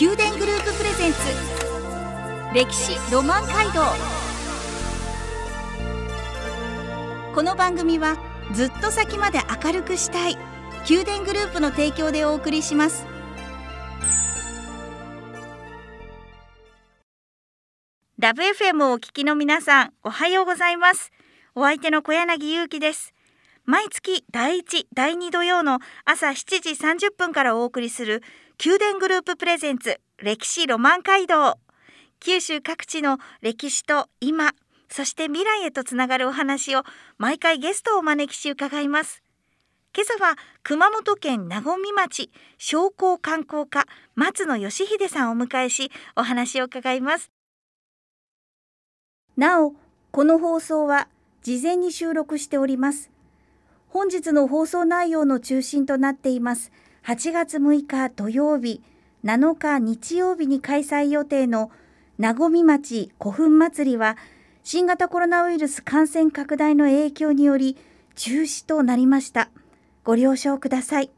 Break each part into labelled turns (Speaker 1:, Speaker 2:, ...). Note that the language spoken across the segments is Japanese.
Speaker 1: 宮殿グループプレゼンツ。歴史ロマン街道。この番組はずっと先まで明るくしたい宮殿グループの提供でお送りします。ラブ f m をお聞きの皆さんおはようございます。お相手の小柳ゆうきです。毎月第1第2土曜の朝7時30分からお送りする宮殿グループプレゼンツ歴史ロマン街道。九州各地の歴史と今そして未来へとつながるお話を毎回ゲストをお招きし伺います。今朝は熊本県和み町商工観光課松野義秀さんをお迎えしお話を伺います。なおこの放送は事前に収録しております。本日の放送内容の中心となっています8月6日土曜日7日日曜日に開催予定の和み町古墳祭りは新型コロナウイルス感染拡大の影響により中止となりましたご了承ください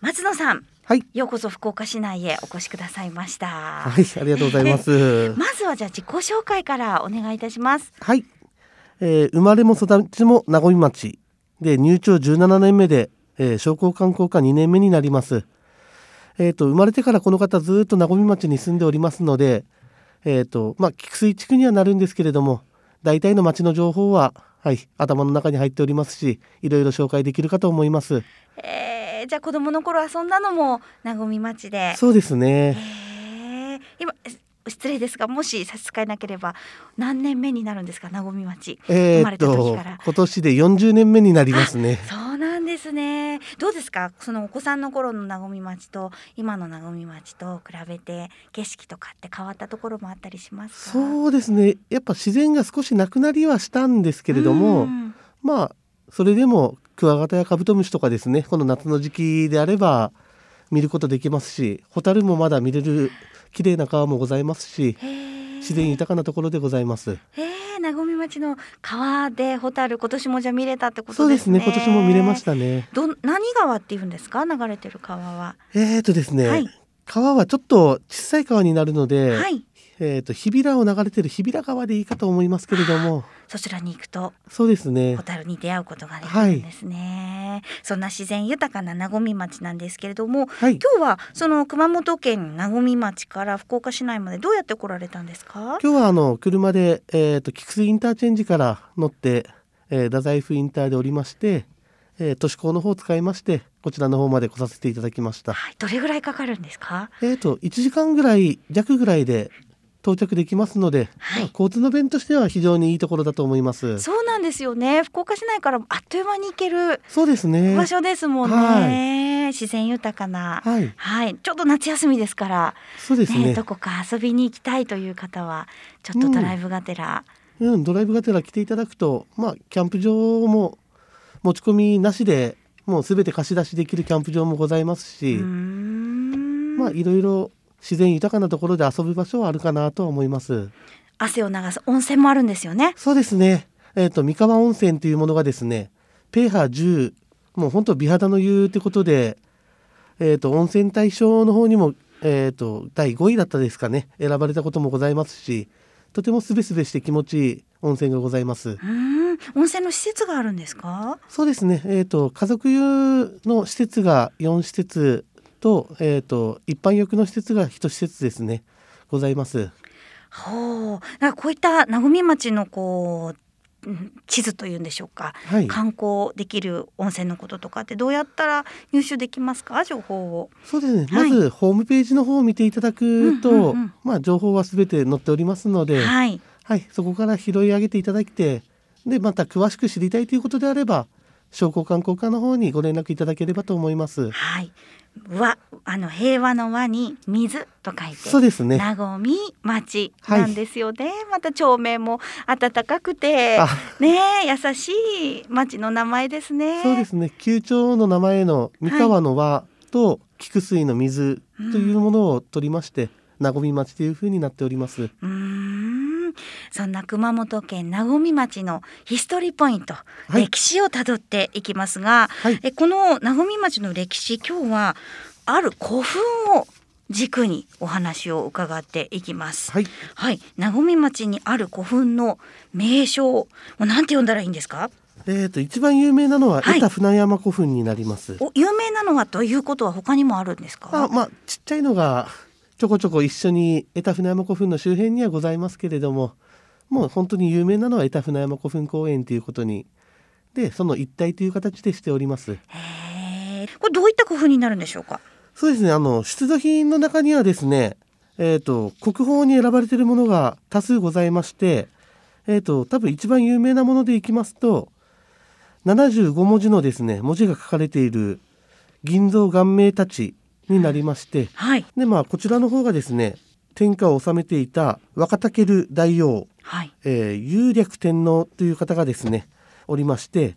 Speaker 1: 松野さん
Speaker 2: はい。
Speaker 1: ようこそ福岡市内へお越しくださいました
Speaker 2: はい、ありがとうございます。
Speaker 1: まずはじゃあ自己紹介からお願いいたします
Speaker 2: はい。えー生まれも育ちも名古屋町で入庁17年目で、えー商工観光課2年目になります。えっ、と生まれてからこの方ずっと名古屋町に住んでおりますので、えっ、とまあ菊水地区にはなるんですけれども、大体の町の情報ははい頭の中に入っておりますし、いろいろ紹介できるかと思います。
Speaker 1: えー、じゃあ子供の頃遊んだのも和み町で
Speaker 2: そうですね。
Speaker 1: へえ今失礼ですがもし差し支えなければ何年目になるんですか？和み町。
Speaker 2: えっ、
Speaker 1: 生まれた時
Speaker 2: と
Speaker 1: から。
Speaker 2: 今年で40年目になりますね。
Speaker 1: そうなんですね。どうですか？そのお子さんの頃の和み町と今の和み町と比べて景色とかって変わったところもあったりしますか？
Speaker 2: そうですね。やっぱ自然が少しなくなりはしたんですけれども、
Speaker 1: うん。
Speaker 2: まあそれでもクワガタやカブトムシとかですねこの夏の時期であれば見ることできますしホタルもまだ見れる綺麗な川もございますし自然豊かなところでございます。
Speaker 1: へえ和み町の川でホタル今年もじゃあ見れたってことですね。
Speaker 2: そうですね今年も見れましたね。
Speaker 1: どん何川って言うんですか？流れてる川は。
Speaker 2: えーとですね、
Speaker 1: はい。
Speaker 2: 川はちょっと小さい川になるので、
Speaker 1: はい
Speaker 2: えーと日比良を流れてる日比良川でいいかと思いますけれども。
Speaker 1: そちらに行くと
Speaker 2: そうですね。
Speaker 1: ホに出会うことができるんですね、そんな自然豊かな和み町なんですけれども
Speaker 2: はい。
Speaker 1: 今日はその熊本県和み町から福岡市内までどうやって来られたんですか？
Speaker 2: 今日はあの車で、えー、と菊水インターチェンジから乗って、えー、太宰府インターで降りまして、えー都市高の方を使いましてこちらの方まで来させていただきました。
Speaker 1: はい。どれぐらいかかるんですか？
Speaker 2: えー、と1時間ぐらい弱ぐらいで到着できますので、
Speaker 1: はい。
Speaker 2: まあ交通の便としては非常にいいところだと思います。
Speaker 1: そうなんですよね。福岡市内からあっという間に行ける
Speaker 2: そうですね。
Speaker 1: 場所ですもんね、
Speaker 2: は
Speaker 1: 自然豊かな。
Speaker 2: はい、
Speaker 1: はい、ちょっと夏休みですから、
Speaker 2: そうですね。
Speaker 1: ねどこか遊びに行きたいという方はちょっとドライブがてら、
Speaker 2: うん、ドライブがてら来ていただくと、まあキャンプ場も持ち込みなしで、もうすべて貸し出しできるキャンプ場もございますし。まあいろいろ自然豊かなところで遊ぶ場所はあるかなとは思います。
Speaker 1: 汗を流す温泉もあるんですよね。
Speaker 2: そうですね。えっ、と三河温泉というものがですね、ペーハー10もう本当美肌の湯ってことで、えっ、と温泉大賞の方にもえっ、と第5位だったですかね選ばれたこともございますし、とてもすべすべして気持ちいい温泉がございます。
Speaker 1: うーん、温泉の施設があるんですか？
Speaker 2: そうですね。えっ、と家族湯の施設が4施設とえっ、と一般浴の施設が1施設ですねございます。
Speaker 1: ほう、なんかこういった和み町のこううん地図というんでしょうか。
Speaker 2: はい。
Speaker 1: 観光できる温泉のこととかってどうやったら入手できますか？情報を。
Speaker 2: そうですね。
Speaker 1: はい
Speaker 2: まずホームページの方を見ていただくと、
Speaker 1: うんうんうん
Speaker 2: まあ情報はすべて載っておりますので、はい、
Speaker 1: はい。
Speaker 2: そこから拾い上げていただいて、でまた詳しく知りたいということであれば、商工観光課の方にご連絡いただければと思います。
Speaker 1: はい。和あの平和の和に水と書いて。
Speaker 2: そうですね。
Speaker 1: 和み町なんですよね、また町名も暖かくて
Speaker 2: あ、
Speaker 1: ねえ優しい町の名前ですね
Speaker 2: そうですね。旧町の名前の三河の和と菊水の水というものを取りまして、和み町というふうになっております。
Speaker 1: うーんそんな熊本県和み町のヒストリーポイント、
Speaker 2: はい
Speaker 1: 歴史をたどっていきますが、
Speaker 2: はい。
Speaker 1: えこの和み町の歴史今日はある古墳を軸にお話を伺っていきます。
Speaker 2: はい。
Speaker 1: はい、名古町にある古墳の名称、もうなんて呼んだらいいんですか？
Speaker 2: えっ、と一番有名なのは
Speaker 1: はい
Speaker 2: 江田船山古墳になります。
Speaker 1: お、有名なのはということは他にもあるんですか？
Speaker 2: あまあちっちゃいのがちょこちょこ一緒に江田船山古墳の周辺にはございますけれどももう本当に有名なのは江田船山古墳公園ということにでその一体という形でしております。
Speaker 1: これどういった古墳になるんでしょうか？
Speaker 2: そうですね。あの出土品の中にはですねえっ、と国宝に選ばれているものが多数ございましてえっ、と多分一番有名なものでいきますと75文字のですね文字が書かれている銀蔵顔面太刀になりまして、
Speaker 1: はい、
Speaker 2: でまあこちらの方がですね天下を治めていた若武大王、
Speaker 1: はい、
Speaker 2: えー有略天皇という方がですねおりまして、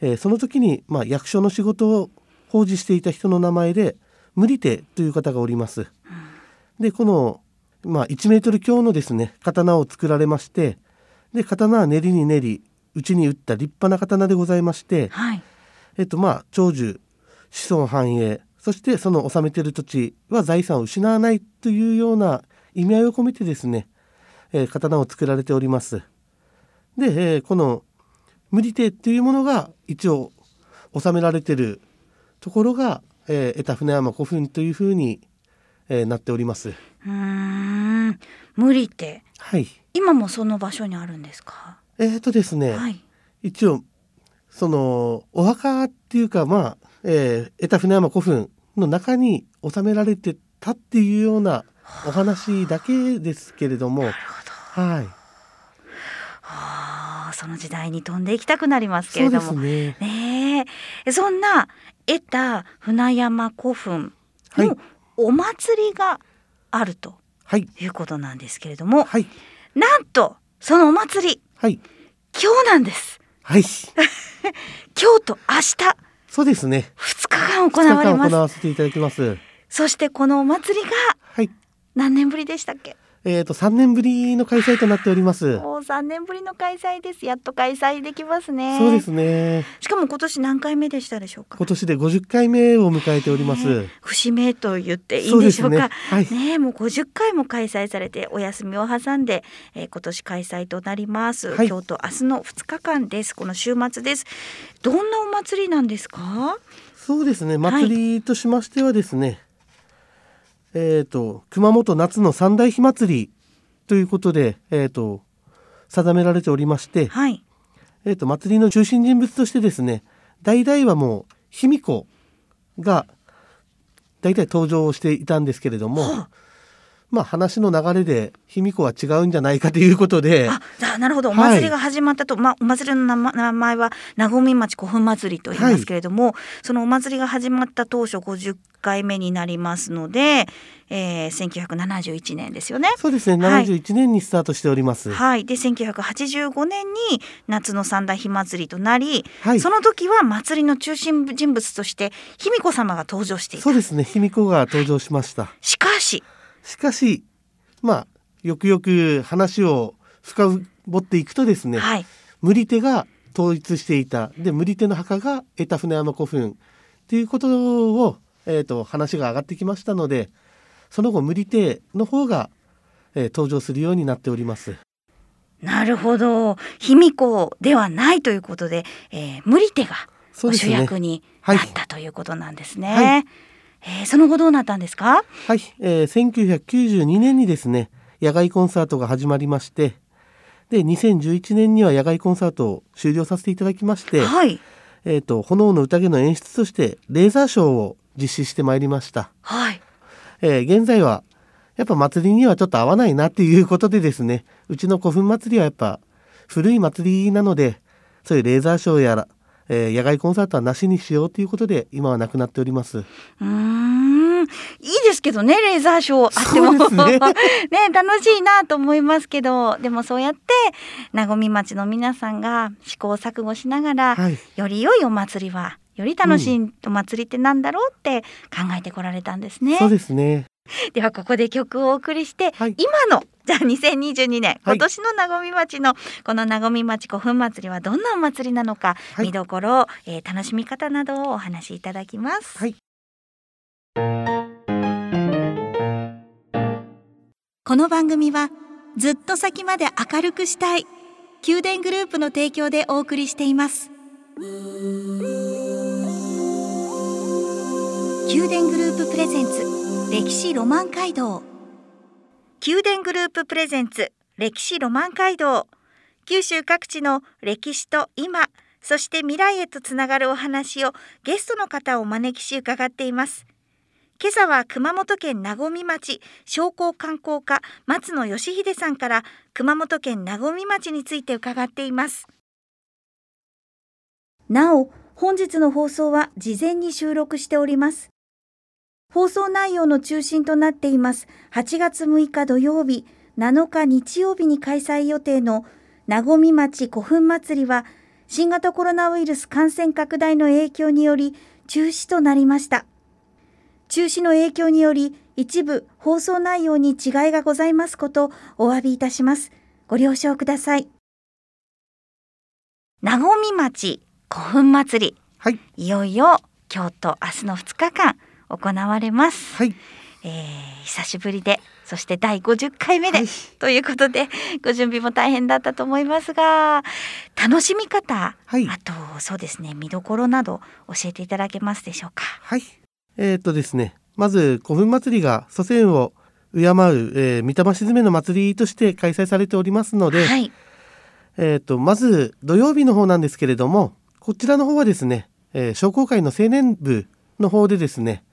Speaker 2: えーその時に、まあ、役所の仕事を奉仕していた人の名前で無理手という方がおります。でこの、まあ、1メートル強のですね刀を作られましてで刀は練りに練り内に打った立派な刀でございまして、
Speaker 1: はい、
Speaker 2: えっとまあ長寿子孫繁栄そしてその治めている土地は財産を失わないというような意味合いを込めてですね、えー刀を作られております。で、えーこの無理手っていうものが一応収められているところが、えー、江田船山古墳というふうに、えーなっております。
Speaker 1: うーん、無理って
Speaker 2: はい。
Speaker 1: 今もその場所にあるんですか？
Speaker 2: えーとですね、
Speaker 1: はい、
Speaker 2: 一応そのお墓っていうかまあ、えー、江田船山古墳の中に収められてたっていうようなお話だけですけれども。はい。
Speaker 1: はあ、その時代に飛んでいきたくなりますけれども。
Speaker 2: ね。
Speaker 1: ねえ、そんな得た船山古墳
Speaker 2: はい。
Speaker 1: のお祭りがあると
Speaker 2: はい。
Speaker 1: いうことなんですけれども、
Speaker 2: はい。
Speaker 1: なんとそのお祭り。
Speaker 2: はい。
Speaker 1: 今日なんです。
Speaker 2: はい。
Speaker 1: 今日と明日
Speaker 2: そうですね
Speaker 1: 2日間
Speaker 2: 2日間
Speaker 1: 行われます。
Speaker 2: 行わせていただきます
Speaker 1: そしてこのお祭りが
Speaker 2: はい
Speaker 1: 何年ぶりでしたっけ？
Speaker 2: えーと3年ぶりの開催となっております。
Speaker 1: もう3年ぶりの開催です。やっと開催できますね。
Speaker 2: そうですね。
Speaker 1: しかも今年何回目でしたでしょうか？
Speaker 2: 今。年で50回目を迎えております、
Speaker 1: ね節目と言っていいんでしょうか？
Speaker 2: そうねはい。
Speaker 1: ねえもう50回も開催されてお休みを挟んで、えー今年開催となります、
Speaker 2: はい。
Speaker 1: 今日と明日の2日間です。この週末です。どんなお祭りなんですか？
Speaker 2: そうですね。祭りとしましてはですね、えっ、と熊本夏の三大火祭りということでえっ、と定められておりまして、
Speaker 1: はい。
Speaker 2: えっ、と祭りの中心人物としてですね代々はもう卑弥呼が大体登場していたんですけれども、
Speaker 1: はあ
Speaker 2: まあ話の流れで卑弥呼は違うんじゃないかということで。
Speaker 1: あなるほど。お
Speaker 2: はい
Speaker 1: 祭りが始まったと、まあお祭りの名前は名古町古墳祭りと言いますけれども、そのお祭りが始まった当初50回目になりますので、えー、1971年ですよね。
Speaker 2: そうですね。
Speaker 1: はい。
Speaker 2: 71年にスタートしております。
Speaker 1: はい、で1985年に夏の三大火祭りとなり、
Speaker 2: はい。
Speaker 1: その時は祭りの中心人物として卑弥呼様が登場していた。
Speaker 2: そうですね。卑弥呼が登場しました。
Speaker 1: しかし
Speaker 2: しかしまあよくよく話を深掘っていくとですね、
Speaker 1: はい。
Speaker 2: 無理手が統一していた。で無理手の墓が江田船山古墳。っていうことを、えー、と話が上がってきましたのでその後無理手の方が、えー登場するようになっております。
Speaker 1: なるほど。卑弥呼ではないということで、えー、無理手が主役に
Speaker 2: は
Speaker 1: ないったということなんですね。
Speaker 2: はい
Speaker 1: えーその後どうなったんですか？
Speaker 2: はい、えー1992年にですね野外コンサートが始まりましてで2011年には野外コンサートを終了させていただきまして、
Speaker 1: はい。
Speaker 2: えー、と炎の宴の演出としてレーザーショーを実施してまいりました、
Speaker 1: はい。
Speaker 2: えー現在はやっぱ祭りにはちょっと合わないなっていうことでですねうちの古墳祭りはやっぱ古い祭りなのでそういうレーザーショーやら、えー野外コンサートはなしにしようということで今はなくなっております。
Speaker 1: うーん。いいですけどねレーザーショーあっても。
Speaker 2: ね。
Speaker 1: ね楽しいなと思いますけど。でもそうやって名古町の皆さんが試行錯誤しながら、
Speaker 2: はい。
Speaker 1: より良いお祭りはより楽しいお祭りってなんだろうって考えてこられたんですね。
Speaker 2: そうですね
Speaker 1: ではここで曲をお送りして、
Speaker 2: はい
Speaker 1: 今のじゃあ2022年、今年の和み町のこの和み町古墳祭りはどんなお祭りなのか、
Speaker 2: はい、
Speaker 1: 見どころ、えー、楽しみ方などをお話しいただきます。
Speaker 2: はい、
Speaker 1: この番組はずっと先まで明るくしたい宮殿グループの提供でお送りしています。宮殿グループプレゼンツ歴史ロマン街道宮殿グループプレゼンツ歴史ロマン街道。九州各地の歴史と今そして未来へとつながるお話をゲストの方をお招きし伺っています。今朝は熊本県和み町商工観光課松野義秀さんから熊本県和み町について伺っています。なお本日の放送は事前に収録しております。放送内容の中心となっています。8月6日土曜日7日日曜日に開催予定の和み町古墳祭りは新型コロナウイルス感染拡大の影響により中止となりました。中止の影響により一部放送内容に違いがございますことお詫びいたします。ご了承ください。和み町古墳祭り。
Speaker 2: はい。
Speaker 1: いよいよ今日と明日の2日間行われます、
Speaker 2: はい。
Speaker 1: えー久しぶりでそして第50回目で、
Speaker 2: はい。
Speaker 1: ということでご準備も大変だったと思いますが楽しみ方、
Speaker 2: はい。
Speaker 1: あとそうですね見どころなど教えていただけますでしょうか？
Speaker 2: はい。えーっとですねまず古墳祭りが祖先を敬う、えー、御霊鎮めの祭りとして開催されておりますので、
Speaker 1: はい。
Speaker 2: えーっとまず土曜日の方なんですけれどもこちらの方はですね、えー商工会の青年部の方でですね、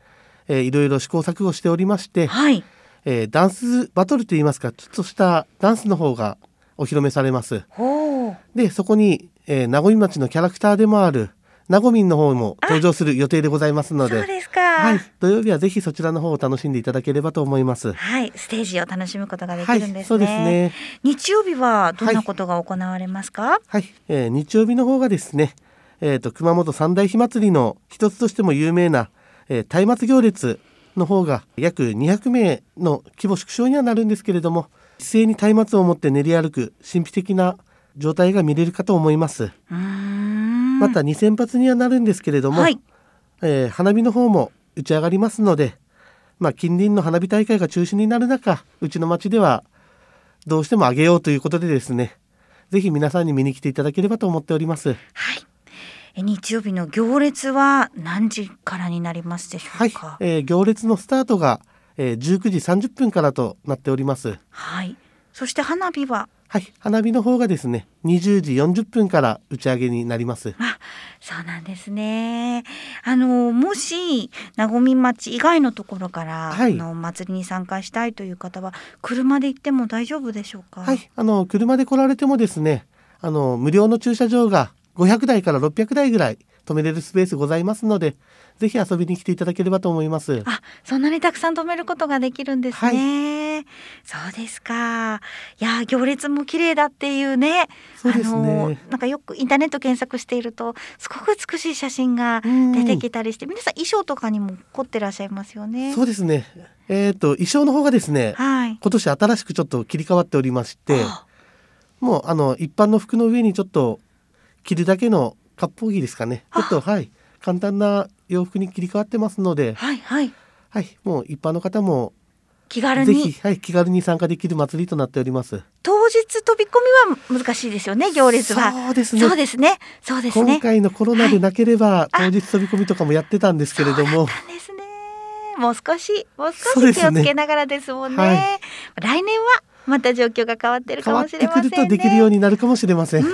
Speaker 2: えーいろいろ試行錯誤しておりまして、
Speaker 1: はい。
Speaker 2: えーダンスバトルといいますかちょっとしたダンスの方がお披露目されます。
Speaker 1: ほう。
Speaker 2: でそこに、えー、名古屋町のキャラクターでもある名古民の方も登場する予定でございますので
Speaker 1: そうですか。
Speaker 2: はい、土曜日はぜひそちらの方を楽しんでいただければと思います。
Speaker 1: はい。ステージを楽しむことができ
Speaker 2: はい
Speaker 1: るんですね,、
Speaker 2: そうですね。
Speaker 1: 日曜日はどんなことが行われますか、
Speaker 2: はい、えー日曜日の方がですね、えっ、と熊本三大火祭りの一つとしても有名な、えー、松明行列の方が約200名の規模縮小にはなるんですけれども、一斉に松明を持って練り歩く神秘的な状態が見れるかと思います。また2000発にはなるんですけれども、
Speaker 1: はい
Speaker 2: えー花火の方も打ち上がりますので、まあ、近隣の花火大会が中止になる中うちの町ではどうしても上げようということでですねぜひ皆さんに見に来ていただければと思っております。
Speaker 1: はいえ日曜日の行列は何時からになりますでしょ
Speaker 2: はい。
Speaker 1: うか、
Speaker 2: えー行列のスタートが、えー19時30分からとなっております。
Speaker 1: はい。そして花火は？
Speaker 2: はい、花火の方がですね20時40分から打ち上げになります。
Speaker 1: あそうなんですね。あのもし和み町以外のところから、
Speaker 2: はい。
Speaker 1: あのお祭りに参加したいという方は車で行っても大丈夫でしょうか？
Speaker 2: はい、あの車で来られてもですね、あの無料の駐車場が500台から600台ぐらい止めれるスペースございますので、ぜひ遊びに来ていただければと思います。
Speaker 1: あそんなにたくさん止めることができるんですね、そうですか。いや行列も綺麗だっていうね。
Speaker 2: そうですね。
Speaker 1: なんかよくインターネット検索しているとすごく美しい写真が
Speaker 2: うん。
Speaker 1: 出てきたりして、皆さん衣装とかにも凝ってらっしゃいますよね。
Speaker 2: そうですね。えっ、と衣装の方がですね、
Speaker 1: はい。
Speaker 2: 今年新しくちょっと切り替わっておりまして、
Speaker 1: あ。
Speaker 2: もうあの一般の服の上にちょっと着るだけの割烹着ですかね。ちょっとはい簡単な洋服に切り替わってますので、
Speaker 1: はいはい。
Speaker 2: はいもう一般の方も
Speaker 1: 気軽に。
Speaker 2: ぜひはい気軽に参加できる祭りとなっております。
Speaker 1: 当日飛び込みは難しいですよね行列は。
Speaker 2: そうですね。
Speaker 1: そうですね。そうですね。
Speaker 2: 今回のコロナでなければ、
Speaker 1: はい。
Speaker 2: 当日飛び込みとかもやってたんですけれども、
Speaker 1: ですね。もう少しもう少し気をつけながらですもんね。
Speaker 2: はい。
Speaker 1: 来年はまた状況が変わってるかもしれませんね。
Speaker 2: とできるようになるかもしれません。
Speaker 1: うん、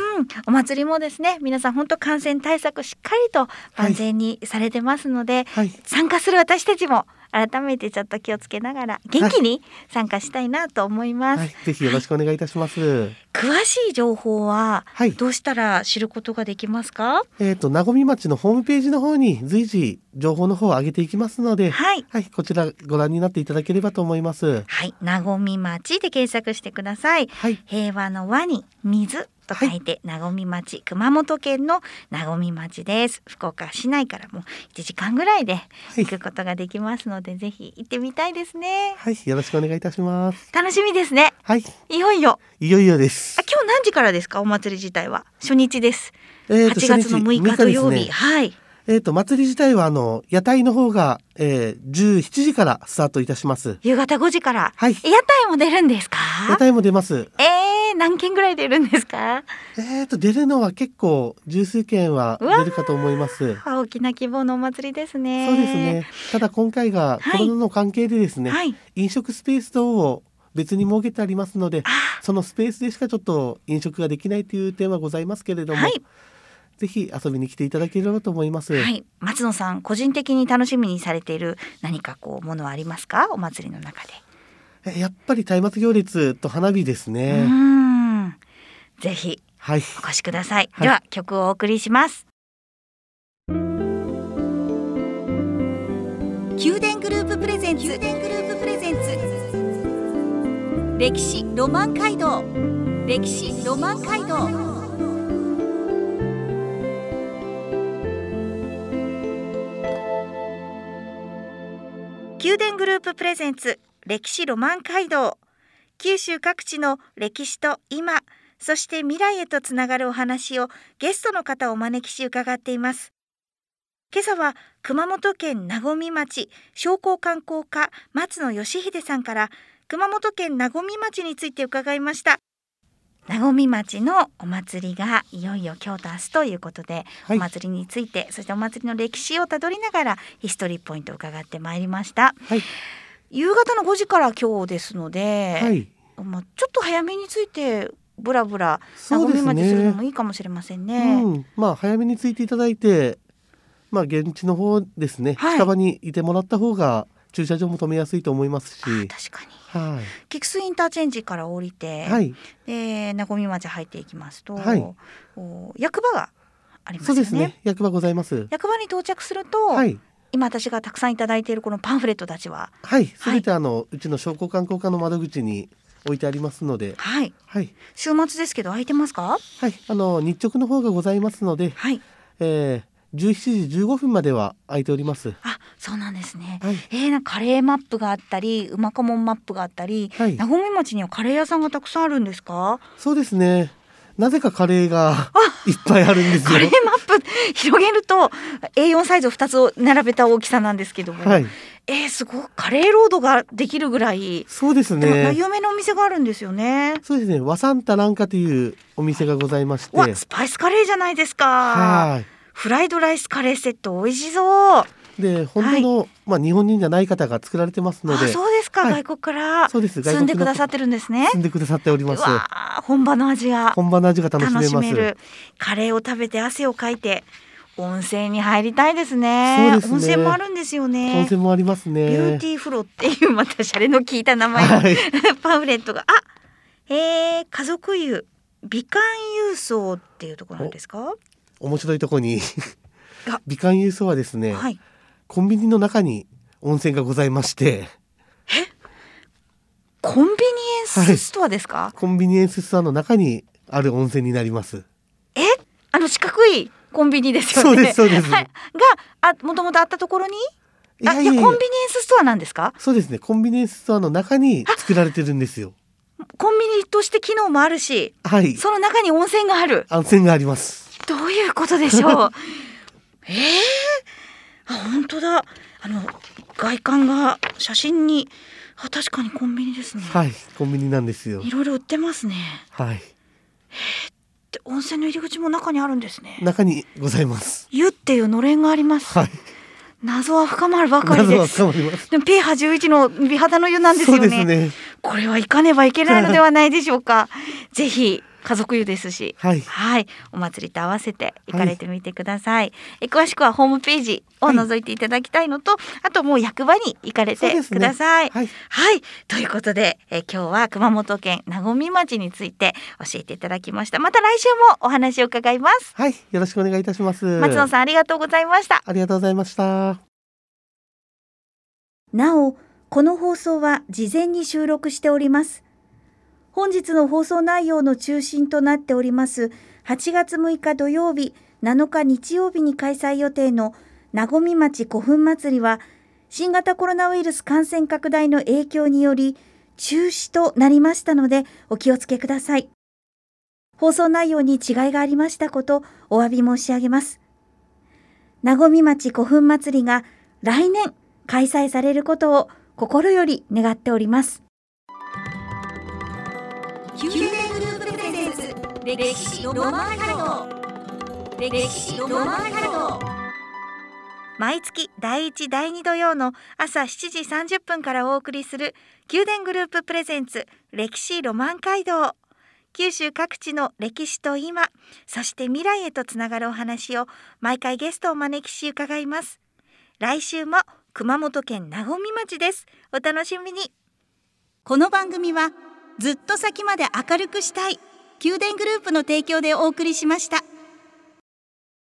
Speaker 1: お祭りもですね皆さん本当感染対策しっかりと万全にされてますので、
Speaker 2: はい、
Speaker 1: 参加する私たちも改めてちょっと気をつけながら元気に参加したいなと思います、
Speaker 2: はい、ぜひよろしくお願いいたします。
Speaker 1: 詳しい情報は
Speaker 2: はい、
Speaker 1: どうしたら知ることができますか？
Speaker 2: えっ、と名古町のホームページの方に随時情報の方を上げていきますので、
Speaker 1: はい。
Speaker 2: はい、こちらご覧になっていただければと思います。
Speaker 1: はい、なごみ町で検索してください。
Speaker 2: はい、
Speaker 1: 平和の輪に水と書いて、なごみ町熊本県のなごみ町です。福岡市内からも1時間ぐらいで
Speaker 2: はい。
Speaker 1: 行くことができますので、ぜひ行ってみたいですね。
Speaker 2: はい、よろしくお願いいたします。
Speaker 1: 楽しみですね。
Speaker 2: はい、
Speaker 1: いよいよ。
Speaker 2: いよいよです。
Speaker 1: あ。今日何時からですか？お祭り自体は。初日です。
Speaker 2: えー
Speaker 1: 8月の6日土曜日、
Speaker 2: ね
Speaker 1: はい
Speaker 2: えっ、と祭り自体はあの屋台の方が、えー、17時からスタートいたします。
Speaker 1: 夕方5時から。
Speaker 2: はい。
Speaker 1: 屋台も出るんですか？
Speaker 2: 屋台も出ます。
Speaker 1: えー、何件ぐらい出るんですか？
Speaker 2: えっ、と出るのは結構十数件は出るかと思います。
Speaker 1: 大きな規模のお祭りですね。
Speaker 2: そうですね。ただ今回が
Speaker 1: はい
Speaker 2: コロナの関係でですね、
Speaker 1: はい。
Speaker 2: 飲食スペース等を別に設けてありますので、
Speaker 1: あ
Speaker 2: そのスペースでしかちょっと飲食ができないという点はございますけれども、
Speaker 1: はい。
Speaker 2: ぜひ遊びに来ていただければと思います。
Speaker 1: はい。松野さん、個人的に楽しみにされている何かこうものはありますか？お祭りの中で。
Speaker 2: えやっぱり松明行列と花火です
Speaker 1: う
Speaker 2: ね。
Speaker 1: ーん。ぜひ
Speaker 2: はい。
Speaker 1: お越しください。
Speaker 2: はい
Speaker 1: では曲をお送りします。宮殿グループプレゼンツ。宮殿グループプレゼンツ。歴史ロマン街道。歴史ロマン街道。宮殿グループプレゼンツ歴史ロマン街道。九州各地の歴史と今そして未来へとつながるお話をゲストの方をお招きし伺っています。今朝は熊本県和水町商工観光課松野義秀さんから熊本県和水町について伺いました。和水町のお祭りがいよいよ今日と明日ということで、
Speaker 2: はい
Speaker 1: お祭りについてそしてお祭りの歴史をたどりながらヒストリーポイントを伺ってまいりました
Speaker 2: はい。
Speaker 1: 夕方の5時から今日ですので、
Speaker 2: はい。
Speaker 1: まあ、ちょっと早めについてブラブラ和
Speaker 2: そうです
Speaker 1: 水町するの
Speaker 2: ね。
Speaker 1: もいいかもしれませんね。
Speaker 2: うん。まあ早めについていただいて、まあ現地の方ですね。
Speaker 1: はい
Speaker 2: 近場にいてもらった方が駐車場も止めやすいと思いますし。
Speaker 1: あ確かに
Speaker 2: は
Speaker 1: 菊水インターチェンジから降りて、
Speaker 2: い。はい。
Speaker 1: で和水町入っていきますと、
Speaker 2: はい
Speaker 1: お役場がありますよね
Speaker 2: そうですね。役場ございます。
Speaker 1: 役場に到着すると、
Speaker 2: はい。
Speaker 1: 今私がたくさんいただいているこのパンフレットたちは
Speaker 2: はい。すべてあの、うちの商工観光課の窓口に置いてありますので。
Speaker 1: はい
Speaker 2: はい。
Speaker 1: 週末ですけど空いてますか？
Speaker 2: はい。あの日直の方がございますので、
Speaker 1: はい
Speaker 2: えー、17時15分までは空いております。
Speaker 1: あそうなんですね、
Speaker 2: はい。
Speaker 1: えー、なんかカレーマップがあったりうまかもんマップがあったり
Speaker 2: はい
Speaker 1: 和。水町にはカレー屋さんがたくさんあるんですか？
Speaker 2: そうですね。なぜかカレーがいっぱいあるんですよ
Speaker 1: カレー。マップ広げると A4 サイズ2つを並べた大きさなんですけども、
Speaker 2: はい。
Speaker 1: えー、すごいカレーロードができるぐらい、
Speaker 2: そうですね。
Speaker 1: 有名なお店があるんですよね。
Speaker 2: そうですね。ワサンタランカというお店がございまして。
Speaker 1: わスパイスカレーじゃないですか。
Speaker 2: は
Speaker 1: フライドライスカレーセット美味しそう。
Speaker 2: い。で、本当の、まあ日本人じゃない方が作られてますの
Speaker 1: あ
Speaker 2: で。
Speaker 1: そうですか、
Speaker 2: はい
Speaker 1: 外国から
Speaker 2: そうです。
Speaker 1: 住んでくださ
Speaker 2: っ
Speaker 1: ってるんですね。
Speaker 2: 住んでくださっており
Speaker 1: う
Speaker 2: ます。
Speaker 1: 本場の味が
Speaker 2: 本場の味が楽しめます。
Speaker 1: カレーを食べて汗をかいて温泉に入りたいですね
Speaker 2: すね
Speaker 1: 温泉もあるんですよ
Speaker 2: 温
Speaker 1: ね
Speaker 2: 泉もありますね。
Speaker 1: ビューティーフロっていうまたシャレの効いた名前の
Speaker 2: はい。
Speaker 1: パンフレットがあへえ家族湯美観郵送っていうところなんですか？
Speaker 2: 面白いとこに。
Speaker 1: あ。
Speaker 2: 美観郵送はですね、
Speaker 1: はい。
Speaker 2: コンビニの中に温泉がございまして。
Speaker 1: コンビニエンスストアですか、
Speaker 2: コンビニエンスストアの中にある温泉になります。
Speaker 1: え？あの四角いコンビニですよね。
Speaker 2: そうですそうです。
Speaker 1: はい、があもともとあったところに？あ
Speaker 2: いやいや。
Speaker 1: コンビニエンスストアなんですか？
Speaker 2: そうですね。コンビニエンスストアの中に作られてるんですよ。
Speaker 1: コンビニとして機能もあるし
Speaker 2: はい。
Speaker 1: その中に温泉がある。
Speaker 2: 温泉があります
Speaker 1: どういうことでしょう？えー、あ本当だ。あの外観が写真にあ確かにコンビニですね、
Speaker 2: はいコンビニなんですよ。
Speaker 1: い、ろいろ売ってますね。
Speaker 2: はい。
Speaker 1: で温泉の入り口も中にあるんですね。
Speaker 2: 中にございます。
Speaker 1: 湯っていうのれんがあります、
Speaker 2: はい。
Speaker 1: 謎は深まるばかり
Speaker 2: 謎は
Speaker 1: です
Speaker 2: 深まります。
Speaker 1: でも pH11 の美肌の湯なんです
Speaker 2: そう
Speaker 1: よね
Speaker 2: ですね。
Speaker 1: これは行かねばいけないのではないでしょうか。ぜひ家族湯ですし
Speaker 2: はい
Speaker 1: はい、お祭りと合わせて行かれてみてください。え詳しくはホームページを覗いていただきたいのと、あともう役場に行かれてください。
Speaker 2: はい
Speaker 1: はい、ということで、え今日は熊本県和水町について教えていただきました。また来週もお話を伺います。
Speaker 2: はいよろしくお願いいたします
Speaker 1: 松野さんありがとうございました。
Speaker 2: ありがとうございました
Speaker 1: なお、この放送は事前に収録しております。本日の放送内容の中心となっております8月6日土曜日、7日日曜日に開催予定の和水町古墳祭りは新型コロナウイルス感染拡大の影響により中止となりましたのでお気をつけください。放送内容に違いがありましたことお詫び申し上げます。なごみ町古墳祭りが来年開催されることを心より願っております
Speaker 3: 九電グループプレゼンツ歴史ロマンハロー歴史ロマンハロー
Speaker 1: 毎月第1第2土曜の朝7時30分からお送りする九電グループプレゼンツ歴史ロマン街道。九州各地の歴史と今そして未来へとつながるお話を毎回ゲストをお招きし伺います。来週も熊本県和水町です。お楽しみに。この番組はずっと先まで明るくしたい。宮殿グループの提供でお送りしました。